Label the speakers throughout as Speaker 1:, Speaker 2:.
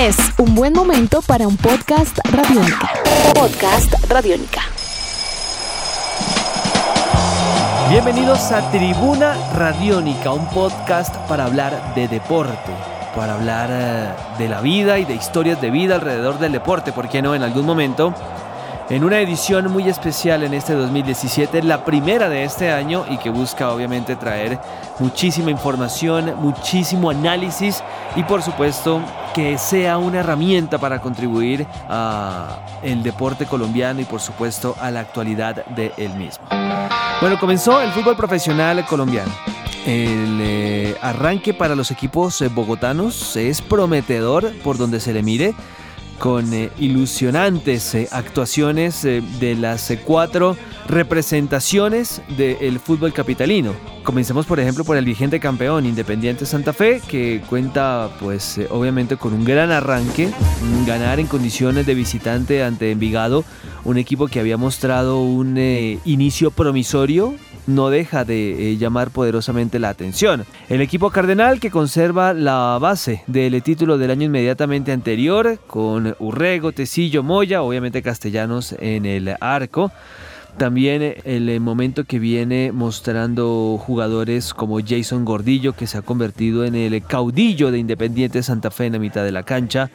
Speaker 1: Es un buen momento para un podcast radiónica. Podcast radiónica.
Speaker 2: Bienvenidos a Tribuna Radiónica, un podcast para hablar de deporte, para hablar eh, de la vida y de historias de vida alrededor del deporte, ¿por qué no? En algún momento en una edición muy especial en este 2017, la primera de este año y que busca obviamente traer muchísima información, muchísimo análisis y por supuesto que sea una herramienta para contribuir al deporte colombiano y por supuesto a la actualidad de él mismo. Bueno, comenzó el fútbol profesional colombiano. El eh, arranque para los equipos eh, bogotanos es prometedor por donde se le mire con eh, ilusionantes eh, actuaciones eh, de las cuatro representaciones del fútbol capitalino. Comencemos por ejemplo por el vigente campeón Independiente Santa Fe que cuenta pues obviamente con un gran arranque, ganar en condiciones de visitante ante Envigado, un equipo que había mostrado un inicio promisorio no deja de eh, llamar poderosamente la atención. El equipo cardenal que conserva la base del título del año inmediatamente anterior con Urrego, Tecillo, Moya, obviamente castellanos en el arco. También el momento que viene mostrando jugadores como Jason Gordillo, que se ha convertido en el caudillo de Independiente Santa Fe en la mitad de la cancha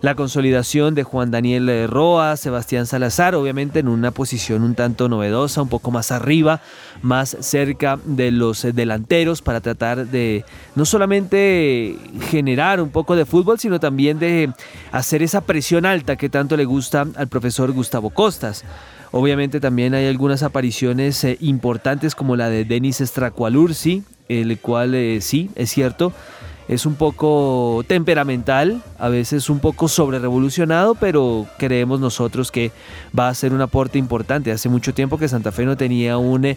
Speaker 2: la consolidación de Juan Daniel eh, Roa, Sebastián Salazar, obviamente en una posición un tanto novedosa, un poco más arriba, más cerca de los eh, delanteros para tratar de no solamente generar un poco de fútbol, sino también de hacer esa presión alta que tanto le gusta al profesor Gustavo Costas. Obviamente también hay algunas apariciones eh, importantes como la de Denis Stracualursi, el cual sí, es cierto, es un poco temperamental, a veces un poco sobre revolucionado, pero creemos nosotros que va a ser un aporte importante. Hace mucho tiempo que Santa Fe no tenía un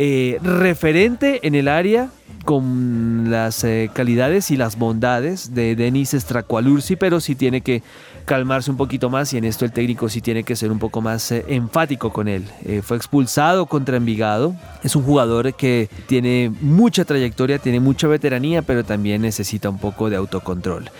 Speaker 2: eh, referente en el área con las eh, calidades y las bondades de Denis Stracualursi, pero sí tiene que calmarse un poquito más y en esto el técnico sí tiene que ser un poco más eh, enfático con él. Eh, fue expulsado contra Envigado, es un jugador que tiene mucha trayectoria, tiene mucha veteranía, pero también necesita un poco de autocontrol.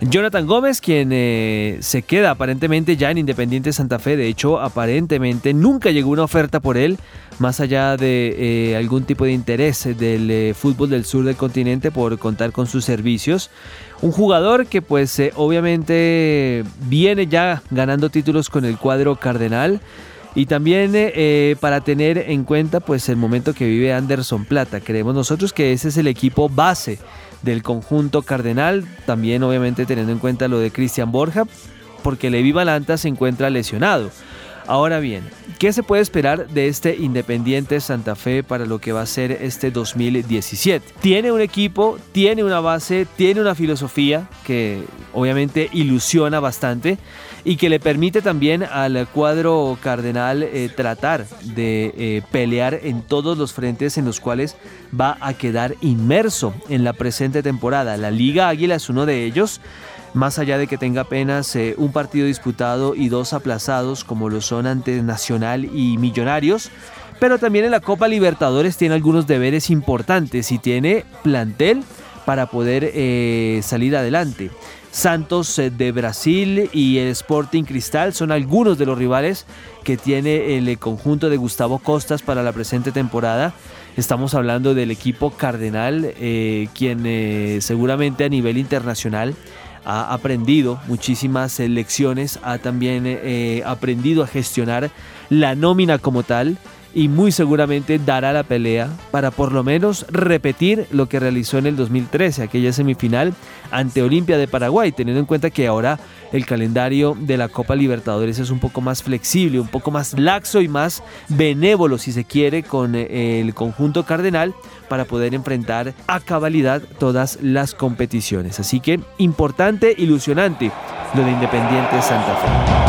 Speaker 2: Jonathan Gómez, quien eh, se queda aparentemente ya en Independiente Santa Fe, de hecho aparentemente nunca llegó una oferta por él, más allá de algún tipo de interés del fútbol del sur del continente por contar con sus servicios. Un jugador que pues eh, obviamente viene ya ganando títulos con el cuadro cardenal. Y también eh, eh, para tener en cuenta pues el momento que vive Anderson Plata. Creemos nosotros que ese es el equipo base del conjunto cardenal. También obviamente teniendo en cuenta lo de Cristian Borja. Porque Levi Balanta se encuentra lesionado. Ahora bien, ¿qué se puede esperar de este Independiente Santa Fe para lo que va a ser este 2017? Tiene un equipo, tiene una base, tiene una filosofía que obviamente ilusiona bastante y que le permite también al cuadro cardenal eh, tratar de eh, pelear en todos los frentes en los cuales va a quedar inmerso en la presente temporada. La Liga Águila es uno de ellos más allá de que tenga apenas eh, un partido disputado y dos aplazados como lo son ante Nacional y Millonarios, pero también en la Copa Libertadores tiene algunos deberes importantes y tiene plantel para poder eh, salir adelante. Santos eh, de Brasil y el Sporting Cristal son algunos de los rivales que tiene el conjunto de Gustavo Costas para la presente temporada. Estamos hablando del equipo Cardenal, quien seguramente a nivel internacional ha aprendido muchísimas lecciones, ha también eh, aprendido a gestionar la nómina como tal y muy seguramente dará la pelea para por lo menos repetir lo que realizó en el 2013, aquella semifinal ante Olimpia de Paraguay, teniendo en cuenta que ahora el calendario de la Copa Libertadores es un poco más flexible, un poco más laxo y más benévolo, si se quiere, con eh, el conjunto cardenal para poder enfrentar a cabalidad todas las competiciones. Así que importante, ilusionante lo de Independiente Santa Fe.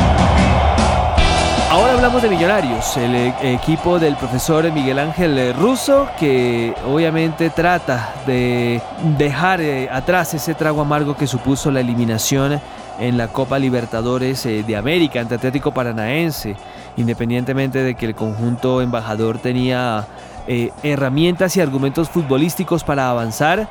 Speaker 2: De Millonarios, el eh, equipo del profesor Miguel Ángel Russo, que obviamente trata de dejar eh, atrás ese trago amargo que supuso la eliminación en la Copa Libertadores eh, de América ante Atlético Paranaense, independientemente de que el conjunto embajador tenía herramientas y argumentos futbolísticos para avanzar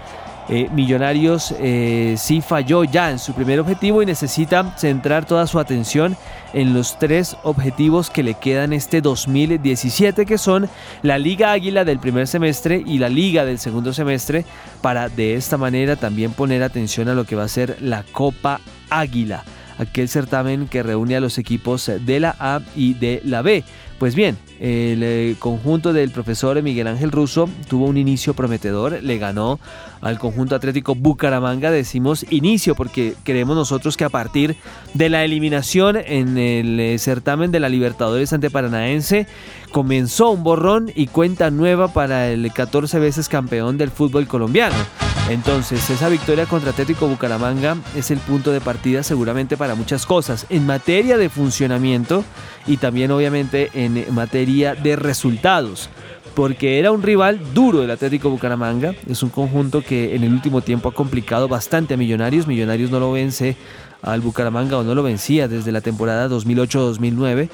Speaker 2: Eh, Millonarios eh, sí falló ya en su primer objetivo y necesita centrar toda su atención en los tres objetivos que le quedan este 2017, que son la Liga Águila del primer semestre y la Liga del segundo semestre, para de esta manera también poner atención a lo que va a ser la Copa Águila aquel certamen que reúne a los equipos de la A y de la B. Pues bien, el eh, conjunto del profesor Miguel Ángel Russo tuvo un inicio prometedor, le ganó al conjunto atlético Bucaramanga, decimos inicio porque creemos nosotros que a partir de la eliminación en el eh, certamen de la Libertadores ante Paranaense comenzó un borrón y cuenta nueva para el 14 veces campeón del fútbol colombiano. Entonces, esa victoria contra Atlético Bucaramanga es el punto de partida seguramente para muchas cosas, en materia de funcionamiento y también obviamente en materia de resultados porque era un rival duro el Atlético Bucaramanga. Es un conjunto que en el último tiempo ha complicado bastante a Millonarios. Millonarios no lo vence al Bucaramanga o no lo vencía desde la temporada 2008-2009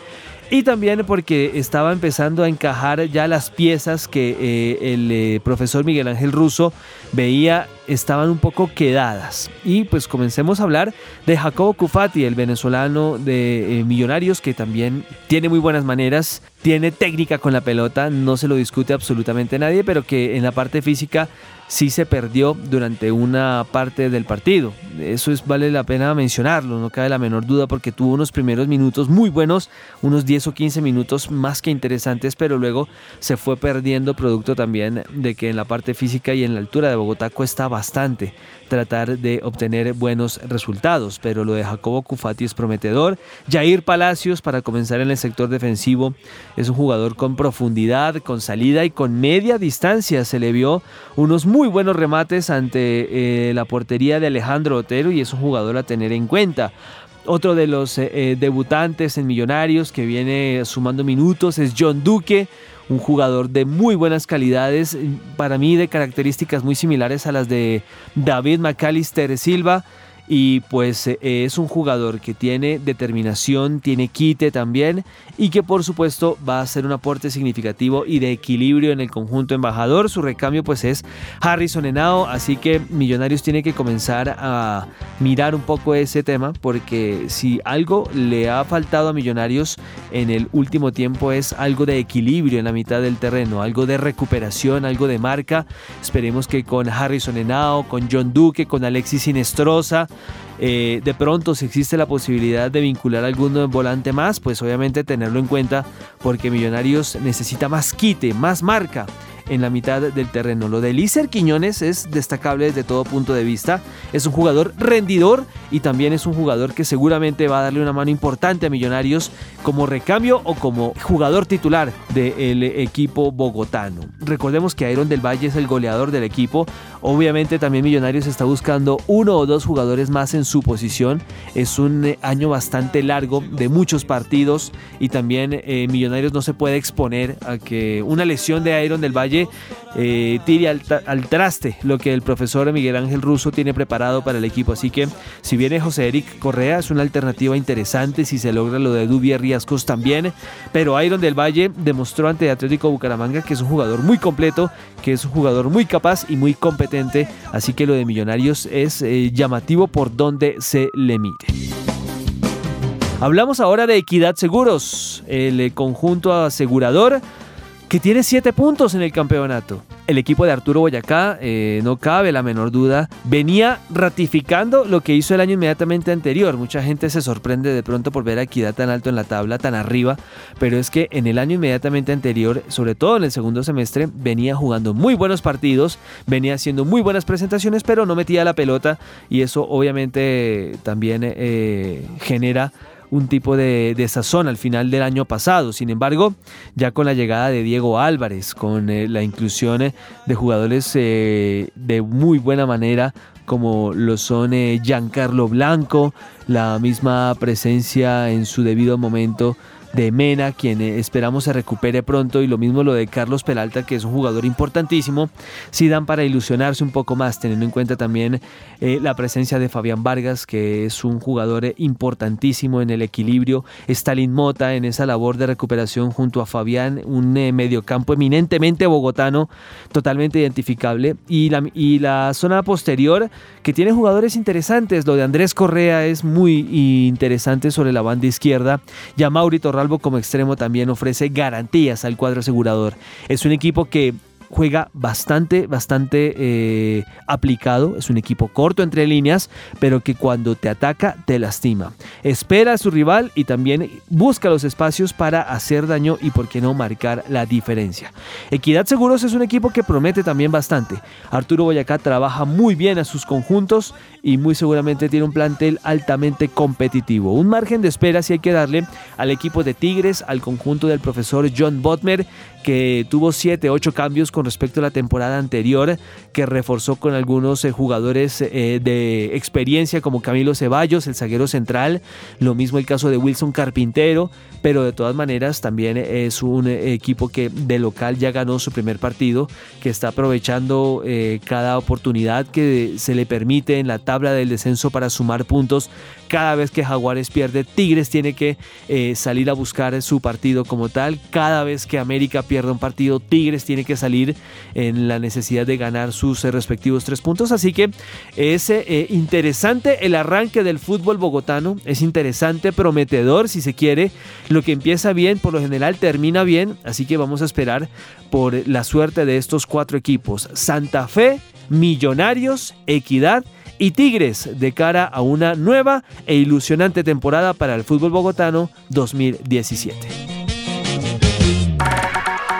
Speaker 2: y también porque estaba empezando a encajar ya las piezas que eh, el eh, profesor Miguel Ángel Russo veía estaban un poco quedadas. Y pues comencemos a hablar de Jacobo Cufati, el venezolano de eh, Millonarios, que también tiene muy buenas maneras, tiene técnica con la pelota, no se lo discute absolutamente nadie, pero que en la parte física sí se perdió durante una parte del partido. Eso es, vale la pena mencionarlo, no cabe la menor duda porque tuvo unos primeros minutos muy buenos, unos 10 o 15 minutos más que interesantes, pero luego se fue perdiendo producto también de que en la parte física y en la altura de Bogotá cuesta bastante tratar de obtener buenos resultados, pero lo de Jacobo Cufati es prometedor. Jair Palacios para comenzar en el sector defensivo es un jugador con profundidad, con salida y con media distancia. Se le vio unos muy buenos remates ante eh, la portería de Alejandro Otero y es un jugador a tener en cuenta. Otro de los eh, eh, debutantes en Millonarios que viene sumando minutos es John Duque, un jugador de muy buenas calidades, para mí de características muy similares a las de David McAllister Silva y pues eh, es un jugador que tiene determinación, tiene quite también y que por supuesto va a ser un aporte significativo y de equilibrio en el conjunto embajador. Su recambio pues es Harrison Henao, así que Millonarios tiene que comenzar a mirar un poco ese tema porque si algo le ha faltado a Millonarios en el último tiempo es algo de equilibrio en la mitad del terreno, algo de recuperación, algo de marca. Esperemos que con Harrison Henao, con John Duque, con Alexis Sinestrosa, eh, de pronto si existe la posibilidad de vincular alguno volante más, pues obviamente tenerlo en cuenta porque Millonarios necesita más quite, más marca en la mitad del terreno. Lo de Lícer Quiñones es destacable desde todo punto de vista. Es un jugador rendidor y también es un jugador que seguramente va a darle una mano importante a Millonarios como recambio o como jugador titular del equipo bogotano. Recordemos que Iron del Valle es el goleador del equipo. Obviamente también Millonarios está buscando uno o dos jugadores más en su posición. Es un año bastante largo de muchos partidos y también eh, Millonarios no se puede exponer a que una lesión de Iron del Valle eh, tire al, traste lo que el profesor Miguel Ángel Russo tiene preparado para el equipo. Así que si viene José Eric Correa es una alternativa interesante si se logra lo de Dubia Riascos también. Pero Iron del Valle demostró ante Atlético Bucaramanga que es un jugador muy completo, que es un jugador muy capaz y muy competente. Así que lo de Millonarios es eh, llamativo por donde se le mire. Hablamos ahora de Equidad Seguros, el eh, conjunto asegurador que tiene 7 puntos en el campeonato. El equipo de Arturo Boyacá, eh, no cabe la menor duda, venía ratificando lo que hizo el año inmediatamente anterior. Mucha gente se sorprende de pronto por ver a Equidad tan alto en la tabla, tan arriba, pero es que en el año inmediatamente anterior, sobre todo en el segundo semestre, venía jugando muy buenos partidos, venía haciendo muy buenas presentaciones, pero no metía la pelota y eso obviamente también eh, genera un tipo de, desazón al final del año pasado. Sin embargo, ya con la llegada de Diego Álvarez, con eh, la inclusión eh, de jugadores eh, de muy buena manera, como lo son Giancarlo Blanco, la misma presencia en su debido momento de Mena, quien eh, esperamos se recupere pronto, y lo mismo lo de Carlos Peralta, que es un jugador importantísimo, sí dan para ilusionarse un poco más, teniendo en cuenta también eh, la presencia de Fabián Vargas, que es un jugador eh, importantísimo en el equilibrio, Stalin Mota en esa labor de recuperación junto a Fabián, un mediocampo eminentemente bogotano, totalmente identificable, y la, y la zona posterior, que tiene jugadores interesantes, lo de Andrés Correa es muy interesante sobre la banda izquierda, ya Maurito Ralbo como extremo también ofrece garantías al cuadro asegurador. Es un equipo que juega bastante, bastante eh, aplicado. Es un equipo corto entre líneas, pero que cuando te ataca te lastima. Espera a su rival y también busca los espacios para hacer daño y, por qué no, marcar la diferencia. Equidad Seguros es un equipo que promete también bastante. Arturo Boyacá trabaja muy bien a sus conjuntos y muy seguramente tiene un plantel altamente competitivo. Un margen de espera si hay que darle al equipo de Tigres, al conjunto del profesor John Botmer, que tuvo 7, 8 cambios con respecto a la temporada anterior, que reforzó con algunos eh, jugadores eh, de experiencia como Camilo Ceballos, el zaguero central, lo mismo el caso de Wilson Carpintero, pero de todas maneras también es un equipo que de local ya ganó su primer partido, que está aprovechando eh, cada oportunidad que se le permite en la tabla del descenso para sumar puntos. Cada vez que Jaguares pierde, Tigres tiene que salir a buscar su partido como tal. Cada vez que América pierde un partido, Tigres tiene que salir en la necesidad de ganar sus eh, respectivos tres puntos. Así que es eh, interesante el arranque del fútbol bogotano, es interesante, prometedor si se quiere. Lo que empieza bien, por lo general termina bien, así que vamos a esperar por la suerte de estos cuatro equipos. Santa Fe, Millonarios, Equidad y Tigres de cara a una nueva e ilusionante temporada para el fútbol bogotano 2017.